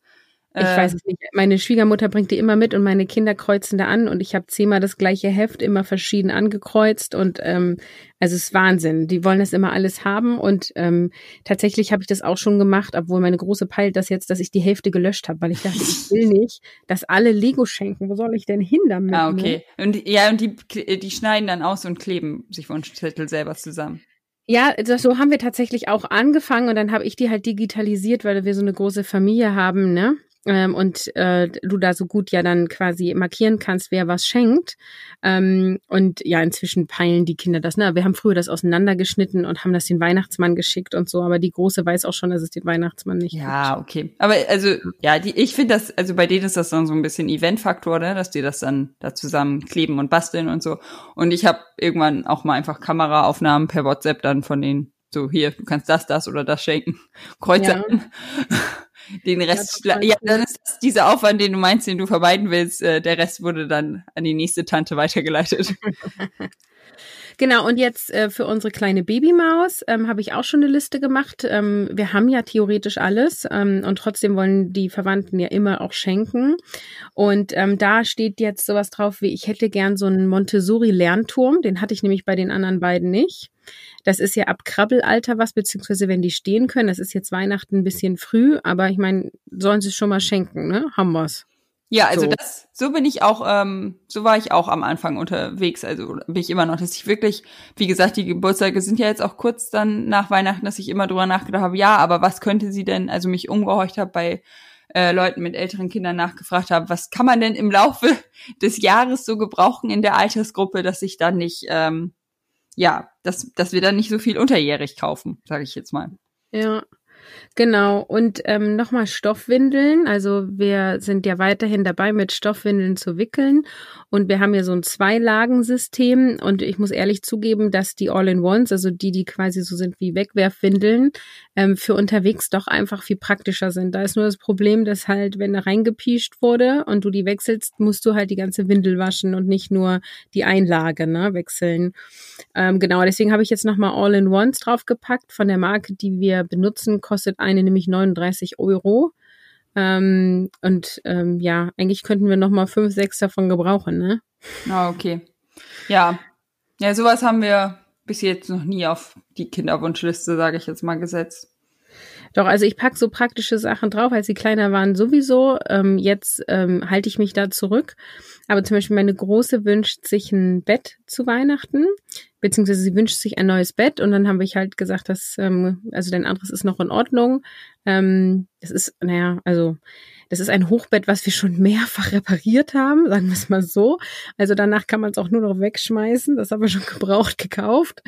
Speaker 1: Ich äh, weiß es nicht. Meine Schwiegermutter bringt die immer mit und meine Kinder kreuzen da an und ich habe zehnmal das gleiche Heft immer verschieden angekreuzt und ähm, also es ist Wahnsinn. Die wollen das immer alles haben und ähm, tatsächlich habe ich das auch schon gemacht, obwohl meine große peilt das jetzt, dass ich die Hälfte gelöscht habe, weil ich dachte, ich will nicht, dass alle Lego schenken. Wo soll ich denn hin damit?
Speaker 2: Ah, okay. Ne? Und ja, und die, die schneiden dann aus und kleben sich Wunschzettel selber zusammen.
Speaker 1: Ja, so haben wir tatsächlich auch angefangen und dann habe ich die halt digitalisiert, weil wir so eine große Familie haben, ne? Ähm, und äh, du da so gut ja dann quasi markieren kannst, wer was schenkt. Ähm, und ja, inzwischen peilen die Kinder das. Ne? Wir haben früher das auseinandergeschnitten und haben das den Weihnachtsmann geschickt und so, aber die Große weiß auch schon, dass es den Weihnachtsmann nicht
Speaker 2: Ja, gibt. okay. Aber also, ja, die, ich finde das, also bei denen ist das dann so ein bisschen Eventfaktor, ne? dass die das dann da zusammen kleben und basteln und so. Und ich habe irgendwann auch mal einfach Kameraaufnahmen per WhatsApp dann von denen so hier, du kannst das, das oder das schenken. Kreuze ja. Den Rest, ja, ja, dann ist das dieser Aufwand, den du meinst, den du vermeiden willst. Äh, der Rest wurde dann an die nächste Tante weitergeleitet.
Speaker 1: Genau, und jetzt äh, für unsere kleine Babymaus ähm, habe ich auch schon eine Liste gemacht. Ähm, wir haben ja theoretisch alles ähm, und trotzdem wollen die Verwandten ja immer auch schenken. Und ähm, da steht jetzt sowas drauf wie, ich hätte gern so einen Montessori-Lernturm. Den hatte ich nämlich bei den anderen beiden nicht. Das ist ja ab Krabbelalter was, beziehungsweise wenn die stehen können. Das ist jetzt Weihnachten ein bisschen früh, aber ich meine, sollen sie es schon mal schenken, ne? Haben wir's.
Speaker 2: Ja, also so. das, so bin ich auch, ähm, so war ich auch am Anfang unterwegs, also bin ich immer noch, dass ich wirklich, wie gesagt, die Geburtstage sind ja jetzt auch kurz dann nach Weihnachten, dass ich immer drüber nachgedacht habe, ja, aber was könnte sie denn, also mich umgehorcht habe bei äh, Leuten mit älteren Kindern nachgefragt habe, was kann man denn im Laufe des Jahres so gebrauchen in der Altersgruppe, dass ich dann nicht ähm, ja, dass, dass wir dann nicht so viel unterjährig kaufen, sage ich jetzt mal.
Speaker 1: Ja. Genau, und ähm, nochmal Stoffwindeln. Also wir sind ja weiterhin dabei, mit Stoffwindeln zu wickeln. Und wir haben ja so ein Zweilagensystem. Und ich muss ehrlich zugeben, dass die All-in-Ones, also die, die quasi so sind wie Wegwerfwindeln, ähm, für unterwegs doch einfach viel praktischer sind. Da ist nur das Problem, dass halt, wenn da reingepiescht wurde und du die wechselst, musst du halt die ganze Windel waschen und nicht nur die Einlage ne, wechseln. Ähm, genau, deswegen habe ich jetzt nochmal All-in-Ones draufgepackt von der Marke, die wir benutzen, kostet eine nämlich 39 Euro. Ähm, und ähm, ja, eigentlich könnten wir noch mal fünf, sechs davon gebrauchen, ne?
Speaker 2: Ah, okay. Ja. Ja, sowas haben wir bis jetzt noch nie auf die Kinderwunschliste, sage ich jetzt mal, gesetzt.
Speaker 1: Doch, also ich pack so praktische Sachen drauf, als sie kleiner waren sowieso. Ähm, jetzt ähm, halte ich mich da zurück. Aber zum Beispiel meine Große wünscht sich ein Bett zu Weihnachten, beziehungsweise sie wünscht sich ein neues Bett und dann haben wir halt gesagt, dass, ähm, also dein anderes ist noch in Ordnung. Ähm, das ist, naja, also das ist ein Hochbett, was wir schon mehrfach repariert haben, sagen wir es mal so. Also danach kann man es auch nur noch wegschmeißen. Das haben wir schon gebraucht gekauft.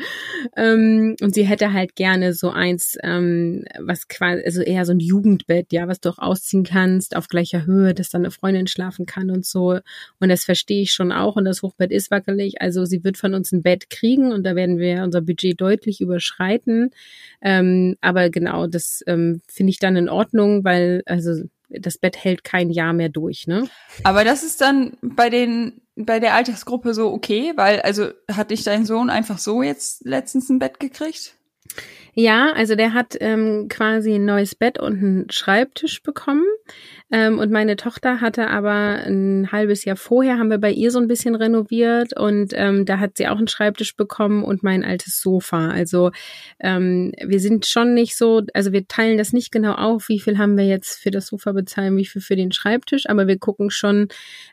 Speaker 1: Ähm, und sie hätte halt gerne so eins, ähm, was quasi, also eher so ein Jugendbett, ja, was du auch ausziehen kannst auf gleicher Höhe, dass dann eine Freundin schlafen kann und so. Und das verstehe ich schon auch. Und das Hochbett ist wackelig. Also sie wird von uns ein Bett kriegen und da werden wir unser Budget deutlich überschreiten. Ähm, aber genau, das ähm, finde ich dann in Ordnung, weil also das Bett hält kein Jahr mehr durch, ne?
Speaker 2: Aber das ist dann bei den bei der Altersgruppe so okay, weil also hat dich dein Sohn einfach so jetzt letztens ein Bett gekriegt?
Speaker 1: Ja, also der hat ähm, quasi ein neues Bett und einen Schreibtisch bekommen. Ähm, und meine Tochter hatte aber ein halbes Jahr vorher, haben wir bei ihr so ein bisschen renoviert und ähm, da hat sie auch einen Schreibtisch bekommen und mein altes Sofa. Also ähm, wir sind schon nicht so, also wir teilen das nicht genau auf, wie viel haben wir jetzt für das Sofa bezahlen, wie viel für den Schreibtisch, aber wir gucken schon,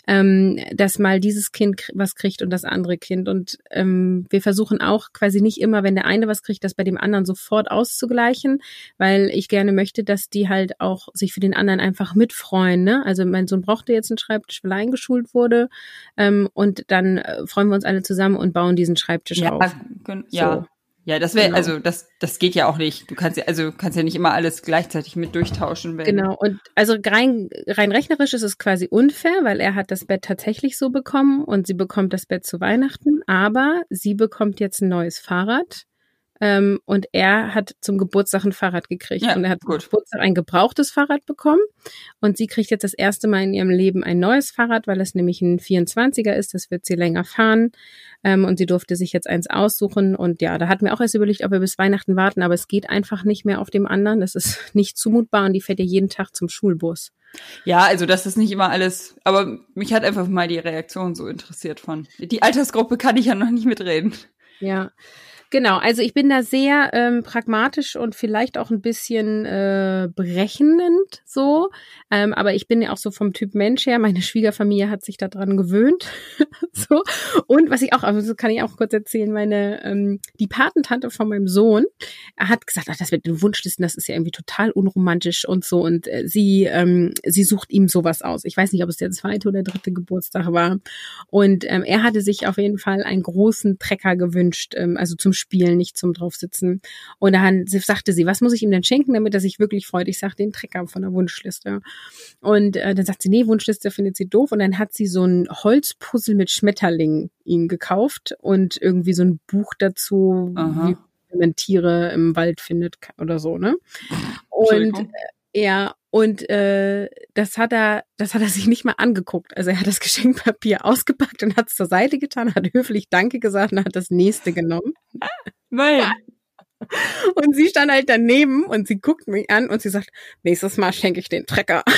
Speaker 1: ähm, dass mal dieses Kind was kriegt und das andere Kind. Und ähm, wir versuchen auch quasi nicht immer, wenn der eine was kriegt, das bei dem anderen sofort auszugleichen, weil ich gerne möchte, dass die halt auch sich für den anderen einfach mitfreuen. Ne? Also mein Sohn brauchte jetzt einen Schreibtisch, weil er eingeschult wurde. Ähm, und dann äh, freuen wir uns alle zusammen und bauen diesen Schreibtisch
Speaker 2: ja,
Speaker 1: auf.
Speaker 2: Ja, so. Ja, das wäre, genau. also das, das geht ja auch nicht. Du kannst ja, also kannst ja nicht immer alles gleichzeitig mit durchtauschen. Wenn
Speaker 1: genau, und also rein, rein rechnerisch ist es quasi unfair, weil er hat das Bett tatsächlich so bekommen und sie bekommt das Bett zu Weihnachten, aber sie bekommt jetzt ein neues Fahrrad ähm, und er hat zum Geburtstag ein Fahrrad gekriegt. Ja, und er hat gut. zum Geburtstag ein gebrauchtes Fahrrad bekommen. Und sie kriegt jetzt das erste Mal in ihrem Leben ein neues Fahrrad, weil es nämlich ein 24er ist. Das wird sie länger fahren. Ähm, und sie durfte sich jetzt eins aussuchen. Und ja, da hatten wir auch erst überlegt, ob wir bis Weihnachten warten. Aber es geht einfach nicht mehr auf dem anderen. Das ist nicht zumutbar. Und die fährt ja jeden Tag zum Schulbus.
Speaker 2: Ja, also das ist nicht immer alles, aber mich hat einfach mal die Reaktion so interessiert von. Die Altersgruppe kann ich ja noch nicht mitreden.
Speaker 1: Ja, Genau, also ich bin da sehr ähm, pragmatisch und vielleicht auch ein bisschen äh, berechnend so. Ähm, aber ich bin ja auch so vom Typ Mensch her. Meine Schwiegerfamilie hat sich daran gewöhnt. so. Und was ich auch, also kann ich auch kurz erzählen, meine, ähm, die Patentante von meinem Sohn hat gesagt, ach, das mit den Wunschlisten, das ist ja irgendwie total unromantisch und so. Und äh, sie, ähm, sie sucht ihm sowas aus. Ich weiß nicht, ob es der zweite oder dritte Geburtstag war. Und ähm, er hatte sich auf jeden Fall einen großen Trecker gewünscht, ähm, also zum Spielen, nicht zum draufsitzen. Und dann sagte sie, was muss ich ihm denn schenken, damit er sich wirklich freut? Ich sag den Trecker von der Wunschliste. Und äh, dann sagt sie, nee, Wunschliste findet sie doof. Und dann hat sie so ein Holzpuzzle mit Schmetterlingen ihm gekauft und irgendwie so ein Buch dazu, Aha. wie man Tiere im Wald findet oder so, ne? Und äh, ja, und äh, das hat er, das hat er sich nicht mal angeguckt. Also er hat das Geschenkpapier ausgepackt und hat es zur Seite getan, hat höflich Danke gesagt und hat das nächste genommen.
Speaker 2: Nein.
Speaker 1: Und sie stand halt daneben und sie guckt mich an und sie sagt, nächstes Mal schenke ich den Trecker.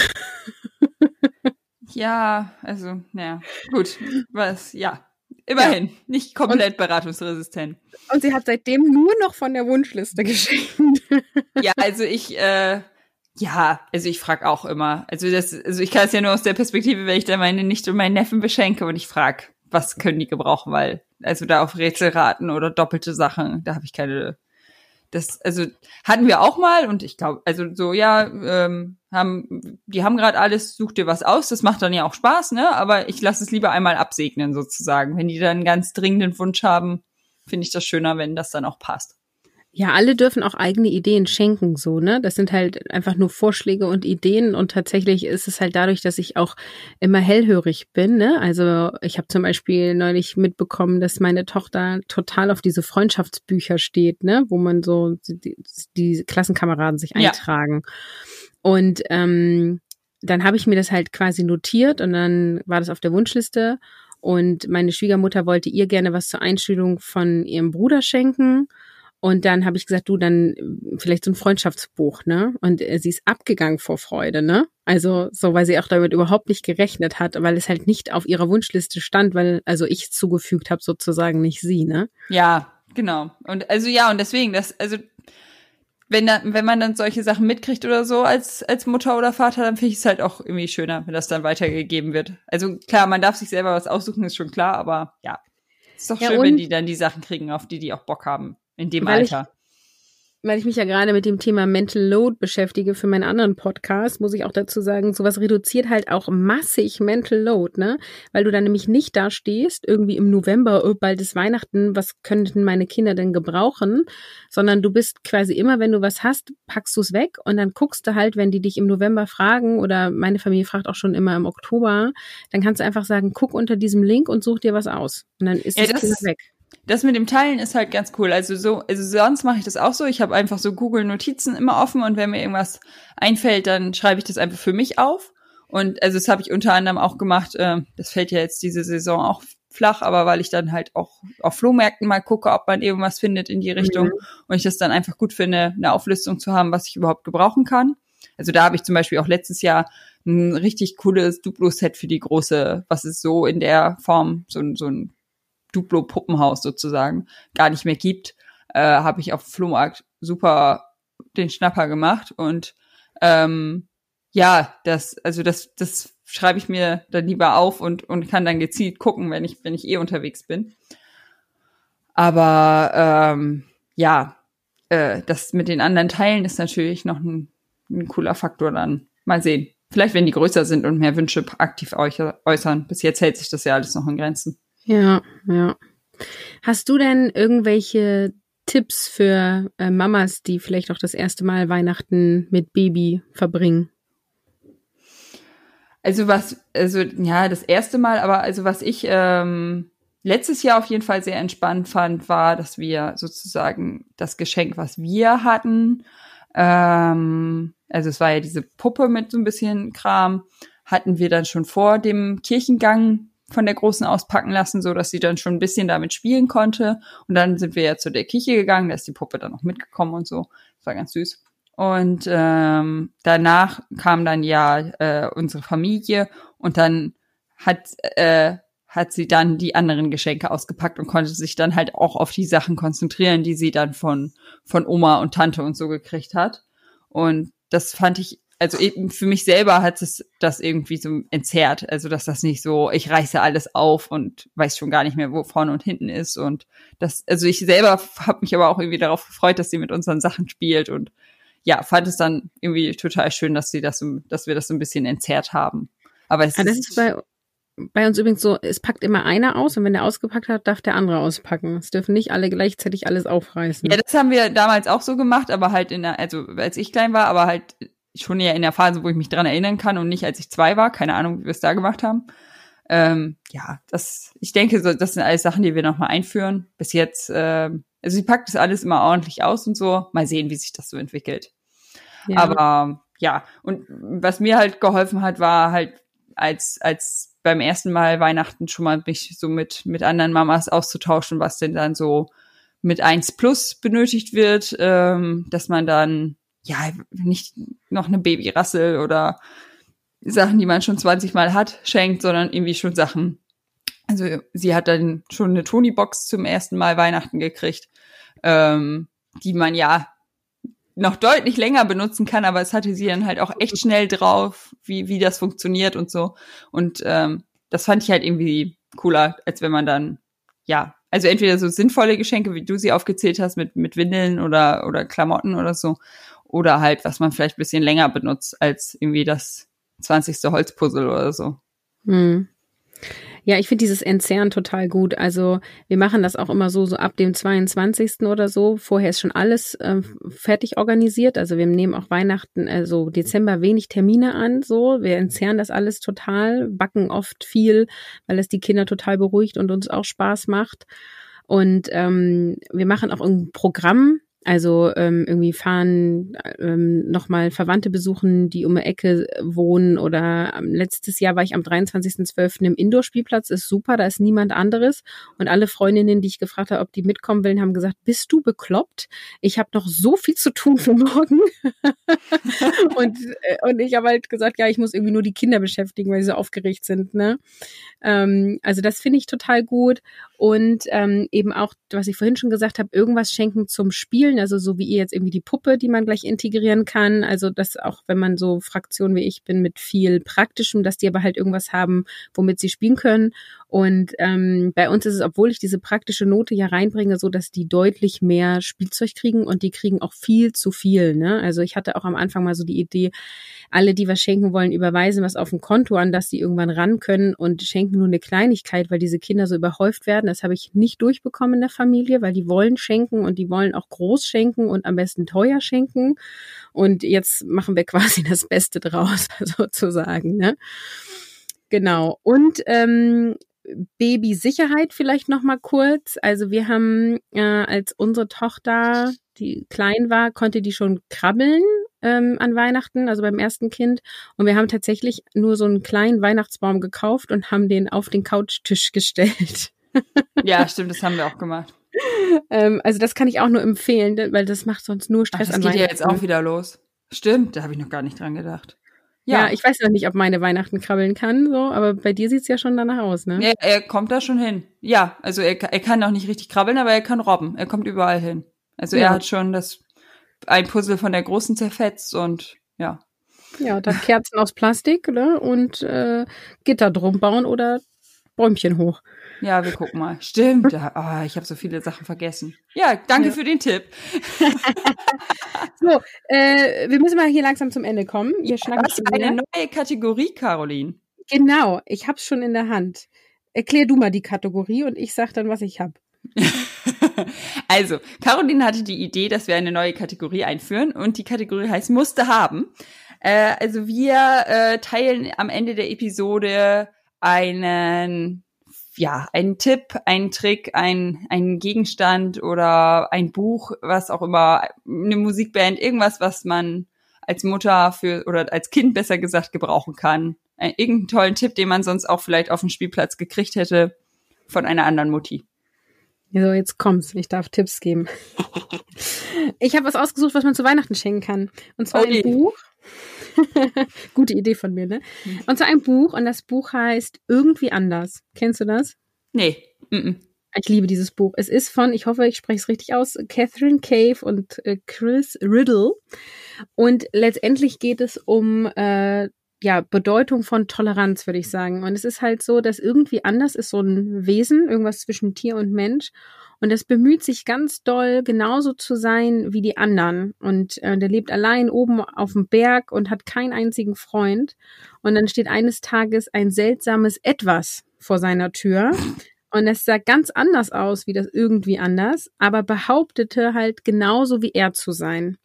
Speaker 2: Ja, also, naja, gut. Was, ja. Immerhin, ja. nicht komplett und, beratungsresistent.
Speaker 1: Und sie hat seitdem nur noch von der Wunschliste geschenkt.
Speaker 2: Ja, also ich, äh, ja, also ich frage auch immer. Also das, also ich kann es ja nur aus der Perspektive, wenn ich da meine Nichte und meinen Neffen beschenke und ich frage, was können die gebrauchen, weil also da auf Rätselraten oder doppelte Sachen, da habe ich keine. Das, also hatten wir auch mal und ich glaube, also so ja, ähm, haben, die haben gerade alles, such dir was aus, das macht dann ja auch Spaß, ne? Aber ich lasse es lieber einmal absegnen sozusagen. Wenn die dann einen ganz dringenden Wunsch haben, finde ich das schöner, wenn das dann auch passt.
Speaker 1: Ja, alle dürfen auch eigene Ideen schenken, so, ne? Das sind halt einfach nur Vorschläge und Ideen und tatsächlich ist es halt dadurch, dass ich auch immer hellhörig bin, ne? Also ich habe zum Beispiel neulich mitbekommen, dass meine Tochter total auf diese Freundschaftsbücher steht, ne? Wo man so die, die Klassenkameraden sich eintragen. Ja. Und ähm, dann habe ich mir das halt quasi notiert und dann war das auf der Wunschliste und meine Schwiegermutter wollte ihr gerne was zur Einschulung von ihrem Bruder schenken. Und dann habe ich gesagt, du, dann vielleicht so ein Freundschaftsbuch, ne? Und äh, sie ist abgegangen vor Freude, ne? Also so, weil sie auch damit überhaupt nicht gerechnet hat, weil es halt nicht auf ihrer Wunschliste stand, weil also ich zugefügt habe sozusagen, nicht sie, ne?
Speaker 2: Ja, genau. Und also ja, und deswegen, das, also wenn da, wenn man dann solche Sachen mitkriegt oder so als als Mutter oder Vater, dann finde ich es halt auch irgendwie schöner, wenn das dann weitergegeben wird. Also klar, man darf sich selber was aussuchen, ist schon klar, aber ja, ist doch ja, schön, wenn die dann die Sachen kriegen, auf die die auch Bock haben in dem weil Alter.
Speaker 1: Ich, weil ich mich ja gerade mit dem Thema Mental Load beschäftige für meinen anderen Podcast, muss ich auch dazu sagen, sowas reduziert halt auch massig Mental Load, ne? Weil du dann nämlich nicht da stehst, irgendwie im November, oh, bald ist Weihnachten, was könnten meine Kinder denn gebrauchen? Sondern du bist quasi immer, wenn du was hast, packst du es weg und dann guckst du halt, wenn die dich im November fragen oder meine Familie fragt auch schon immer im Oktober, dann kannst du einfach sagen, guck unter diesem Link und such dir was aus. Und dann ist ja, das, das weg.
Speaker 2: Das mit dem Teilen ist halt ganz cool. Also so, also sonst mache ich das auch so. Ich habe einfach so Google Notizen immer offen und wenn mir irgendwas einfällt, dann schreibe ich das einfach für mich auf. Und also das habe ich unter anderem auch gemacht. Äh, das fällt ja jetzt diese Saison auch flach, aber weil ich dann halt auch auf Flohmärkten mal gucke, ob man irgendwas findet in die Richtung mhm. und ich das dann einfach gut finde, eine Auflistung zu haben, was ich überhaupt gebrauchen kann. Also da habe ich zum Beispiel auch letztes Jahr ein richtig cooles Duplo-Set für die große, was es so in der Form, so, so ein Duplo-Puppenhaus sozusagen, gar nicht mehr gibt, äh, habe ich auf Flohmarkt super den Schnapper gemacht und ähm, ja, das, also das, das schreibe ich mir dann lieber auf und, und kann dann gezielt gucken, wenn ich, wenn ich eh unterwegs bin. Aber ähm, ja, äh, das mit den anderen Teilen ist natürlich noch ein, ein cooler Faktor dann. Mal sehen. Vielleicht, wenn die größer sind und mehr Wünsche aktiv äußern. Bis jetzt hält sich das ja alles noch in Grenzen.
Speaker 1: Ja, ja. Hast du denn irgendwelche Tipps für äh, Mamas, die vielleicht auch das erste Mal Weihnachten mit Baby verbringen?
Speaker 2: Also was, also ja, das erste Mal, aber also was ich ähm, letztes Jahr auf jeden Fall sehr entspannt fand, war, dass wir sozusagen das Geschenk, was wir hatten, ähm, also es war ja diese Puppe mit so ein bisschen Kram, hatten wir dann schon vor dem Kirchengang von der Großen auspacken lassen, so dass sie dann schon ein bisschen damit spielen konnte. Und dann sind wir ja zu der Kirche gegangen, da ist die Puppe dann noch mitgekommen und so. Das war ganz süß. Und ähm, danach kam dann ja äh, unsere Familie und dann hat äh, hat sie dann die anderen Geschenke ausgepackt und konnte sich dann halt auch auf die Sachen konzentrieren, die sie dann von von Oma und Tante und so gekriegt hat. Und das fand ich also eben für mich selber hat es das irgendwie so entzerrt. Also, dass das nicht so, ich reiße alles auf und weiß schon gar nicht mehr, wo vorne und hinten ist. Und das, also ich selber habe mich aber auch irgendwie darauf gefreut, dass sie mit unseren Sachen spielt und ja, fand es dann irgendwie total schön, dass sie das, so, dass wir das so ein bisschen entzerrt haben. Aber es
Speaker 1: ah, das ist, ist bei, bei uns übrigens so, es packt immer einer aus und wenn der ausgepackt hat, darf der andere auspacken. Es dürfen nicht alle gleichzeitig alles aufreißen.
Speaker 2: Ja, das haben wir damals auch so gemacht, aber halt in der, also als ich klein war, aber halt schon eher in der Phase, wo ich mich dran erinnern kann und nicht als ich zwei war. Keine Ahnung, wie wir es da gemacht haben. Ähm, ja, das, ich denke, so, das sind alles Sachen, die wir nochmal einführen. Bis jetzt, äh, also sie packt das alles immer ordentlich aus und so. Mal sehen, wie sich das so entwickelt. Ja. Aber ja, und was mir halt geholfen hat, war halt, als, als beim ersten Mal Weihnachten schon mal mich so mit, mit anderen Mamas auszutauschen, was denn dann so mit eins plus benötigt wird, ähm, dass man dann ja, nicht noch eine Babyrassel oder Sachen, die man schon 20 Mal hat, schenkt, sondern irgendwie schon Sachen. Also sie hat dann schon eine Tony-Box zum ersten Mal Weihnachten gekriegt, ähm, die man ja noch deutlich länger benutzen kann, aber es hatte sie dann halt auch echt schnell drauf, wie, wie das funktioniert und so. Und ähm, das fand ich halt irgendwie cooler, als wenn man dann, ja, also entweder so sinnvolle Geschenke, wie du sie aufgezählt hast, mit, mit Windeln oder, oder Klamotten oder so, oder halt, was man vielleicht ein bisschen länger benutzt als irgendwie das 20. Holzpuzzle oder so.
Speaker 1: Hm. Ja, ich finde dieses Entzerren total gut. Also wir machen das auch immer so, so ab dem 22. oder so. Vorher ist schon alles äh, fertig organisiert. Also wir nehmen auch Weihnachten, also Dezember wenig Termine an. So, wir entzerren das alles total, backen oft viel, weil es die Kinder total beruhigt und uns auch Spaß macht. Und ähm, wir machen auch ein Programm also ähm, irgendwie fahren, ähm, nochmal Verwandte besuchen, die um die Ecke wohnen. Oder ähm, letztes Jahr war ich am 23.12. im Indoor-Spielplatz, ist super, da ist niemand anderes. Und alle Freundinnen, die ich gefragt habe, ob die mitkommen wollen, haben gesagt, bist du bekloppt? Ich habe noch so viel zu tun für morgen. und, äh, und ich habe halt gesagt, ja, ich muss irgendwie nur die Kinder beschäftigen, weil sie so aufgeregt sind. Ne? Ähm, also das finde ich total gut. Und ähm, eben auch, was ich vorhin schon gesagt habe, irgendwas schenken zum Spielen, also so wie ihr jetzt irgendwie die Puppe, die man gleich integrieren kann. Also das auch, wenn man so Fraktion wie ich bin mit viel Praktischem, dass die aber halt irgendwas haben, womit sie spielen können. Und ähm, bei uns ist es, obwohl ich diese praktische Note ja reinbringe, so dass die deutlich mehr Spielzeug kriegen und die kriegen auch viel zu viel. Ne? Also ich hatte auch am Anfang mal so die Idee, alle, die was schenken wollen, überweisen was auf ein Konto an, dass sie irgendwann ran können und schenken nur eine Kleinigkeit, weil diese Kinder so überhäuft werden. Das habe ich nicht durchbekommen in der Familie, weil die wollen schenken und die wollen auch groß schenken und am besten teuer schenken. Und jetzt machen wir quasi das Beste draus, sozusagen. Ne? Genau. Und ähm, Babysicherheit vielleicht noch mal kurz. Also wir haben, äh, als unsere Tochter, die klein war, konnte die schon krabbeln ähm, an Weihnachten, also beim ersten Kind. Und wir haben tatsächlich nur so einen kleinen Weihnachtsbaum gekauft und haben den auf den Couchtisch gestellt.
Speaker 2: ja, stimmt, das haben wir auch gemacht.
Speaker 1: Ähm, also das kann ich auch nur empfehlen, weil das macht sonst nur Stress
Speaker 2: Ach, das an geht ja jetzt auch wieder los. Stimmt, da habe ich noch gar nicht dran gedacht.
Speaker 1: Ja. ja. ich weiß noch nicht, ob meine Weihnachten krabbeln kann, so, aber bei dir sieht's ja schon danach aus, ne?
Speaker 2: Er, er kommt da schon hin. Ja, also er, er kann noch nicht richtig krabbeln, aber er kann robben. Er kommt überall hin. Also ja. er hat schon das ein Puzzle von der großen zerfetzt und ja.
Speaker 1: Ja, dann Kerzen aus Plastik, ne? Und äh, Gitter drum bauen oder Bäumchen hoch.
Speaker 2: Ja, wir gucken mal. Stimmt. Ja, oh, ich habe so viele Sachen vergessen. Ja, danke ja. für den Tipp.
Speaker 1: so, äh, wir müssen mal hier langsam zum Ende kommen. Wir
Speaker 2: schnacken Was eine neue Kategorie, Caroline.
Speaker 1: Genau, ich hab's schon in der Hand. Erklär du mal die Kategorie und ich sag dann, was ich hab.
Speaker 2: also, Caroline hatte die Idee, dass wir eine neue Kategorie einführen und die Kategorie heißt Musste haben. Äh, also wir äh, teilen am Ende der Episode einen ja, ein Tipp, ein Trick, ein, ein Gegenstand oder ein Buch, was auch immer, eine Musikband, irgendwas, was man als Mutter für oder als Kind besser gesagt gebrauchen kann. Ein, irgendeinen tollen Tipp, den man sonst auch vielleicht auf dem Spielplatz gekriegt hätte von einer anderen Mutti.
Speaker 1: So, jetzt kommt's. Ich darf Tipps geben. ich habe was ausgesucht, was man zu Weihnachten schenken kann. Und zwar okay. ein Buch. Gute Idee von mir, ne? Und zwar ein Buch und das Buch heißt Irgendwie anders. Kennst du das?
Speaker 2: Nee. Mm -mm.
Speaker 1: Ich liebe dieses Buch. Es ist von, ich hoffe, ich spreche es richtig aus, Catherine Cave und äh, Chris Riddle. Und letztendlich geht es um äh, ja, Bedeutung von Toleranz, würde ich sagen. Und es ist halt so, dass irgendwie anders ist so ein Wesen, irgendwas zwischen Tier und Mensch. Und es bemüht sich ganz doll, genauso zu sein wie die anderen. Und äh, der lebt allein oben auf dem Berg und hat keinen einzigen Freund. Und dann steht eines Tages ein seltsames Etwas vor seiner Tür. Und es sah ganz anders aus wie das irgendwie anders, aber behauptete halt genauso wie er zu sein.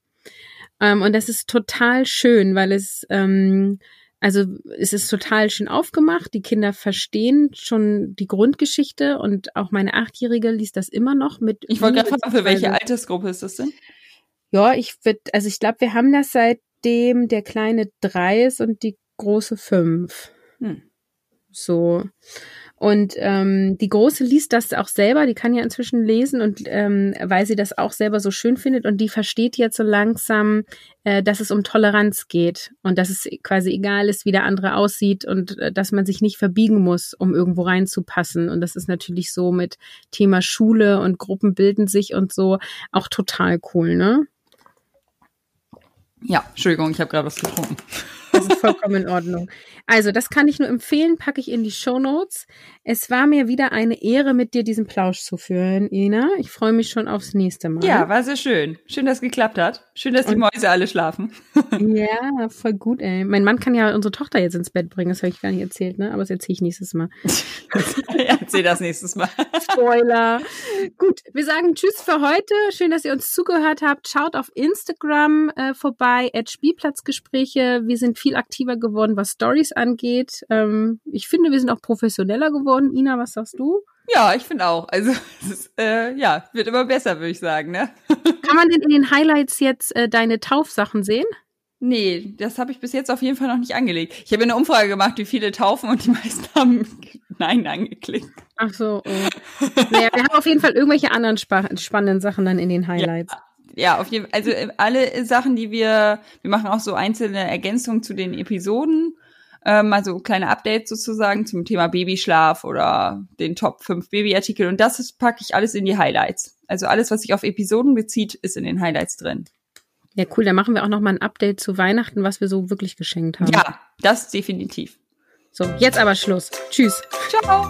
Speaker 1: Ähm, und das ist total schön, weil es ähm, also es ist total schön aufgemacht. Die Kinder verstehen schon die Grundgeschichte und auch meine Achtjährige liest das immer noch mit.
Speaker 2: Ich wollte gerade fragen, für welche Altersgruppe ist das denn?
Speaker 1: Ja, ich würde, also ich glaube, wir haben das seitdem der kleine drei ist und die große fünf. Hm. So. Und ähm, die Große liest das auch selber, die kann ja inzwischen lesen und ähm, weil sie das auch selber so schön findet und die versteht jetzt so langsam, äh, dass es um Toleranz geht und dass es quasi egal ist, wie der andere aussieht und äh, dass man sich nicht verbiegen muss, um irgendwo reinzupassen. Und das ist natürlich so mit Thema Schule und Gruppen bilden sich und so auch total cool, ne?
Speaker 2: Ja, Entschuldigung, ich habe gerade was getrunken.
Speaker 1: Das ist vollkommen in Ordnung. Also, das kann ich nur empfehlen, packe ich in die Show Notes. Es war mir wieder eine Ehre, mit dir diesen Plausch zu führen, Ina. Ich freue mich schon aufs nächste Mal.
Speaker 2: Ja, war sehr schön. Schön, dass es geklappt hat. Schön, dass die Und, Mäuse alle schlafen.
Speaker 1: ja, voll gut, ey. Mein Mann kann ja unsere Tochter jetzt ins Bett bringen, das habe ich gar nicht erzählt, ne? Aber das erzähle ich nächstes Mal.
Speaker 2: Erzähl das nächstes Mal.
Speaker 1: Spoiler. Gut, wir sagen Tschüss für heute. Schön, dass ihr uns zugehört habt. Schaut auf Instagram äh, vorbei, at Spielplatzgespräche. Wir sind viel aktiver geworden, was Stories angeht. Ähm, ich finde, wir sind auch professioneller geworden. Ina, was sagst du?
Speaker 2: Ja, ich finde auch. Also ist, äh, ja, wird immer besser, würde ich sagen. Ne?
Speaker 1: Kann man denn in den Highlights jetzt äh, deine Taufsachen sehen?
Speaker 2: Nee, das habe ich bis jetzt auf jeden Fall noch nicht angelegt. Ich habe eine Umfrage gemacht, wie viele taufen und die meisten haben Nein angeklickt.
Speaker 1: Ach so. Oh. naja, wir haben auf jeden Fall irgendwelche anderen spannenden Sachen dann in den Highlights.
Speaker 2: Ja. Ja, auf jeden Fall. Also äh, alle Sachen, die wir, wir machen auch so einzelne Ergänzungen zu den Episoden ähm, also kleine Updates sozusagen zum Thema Babyschlaf oder den Top 5 Babyartikel. Und das ist, packe ich alles in die Highlights. Also alles, was sich auf Episoden bezieht, ist in den Highlights drin.
Speaker 1: Ja, cool. Da machen wir auch noch mal ein Update zu Weihnachten, was wir so wirklich geschenkt haben.
Speaker 2: Ja, das definitiv.
Speaker 1: So, jetzt aber Schluss. Tschüss.
Speaker 2: Ciao.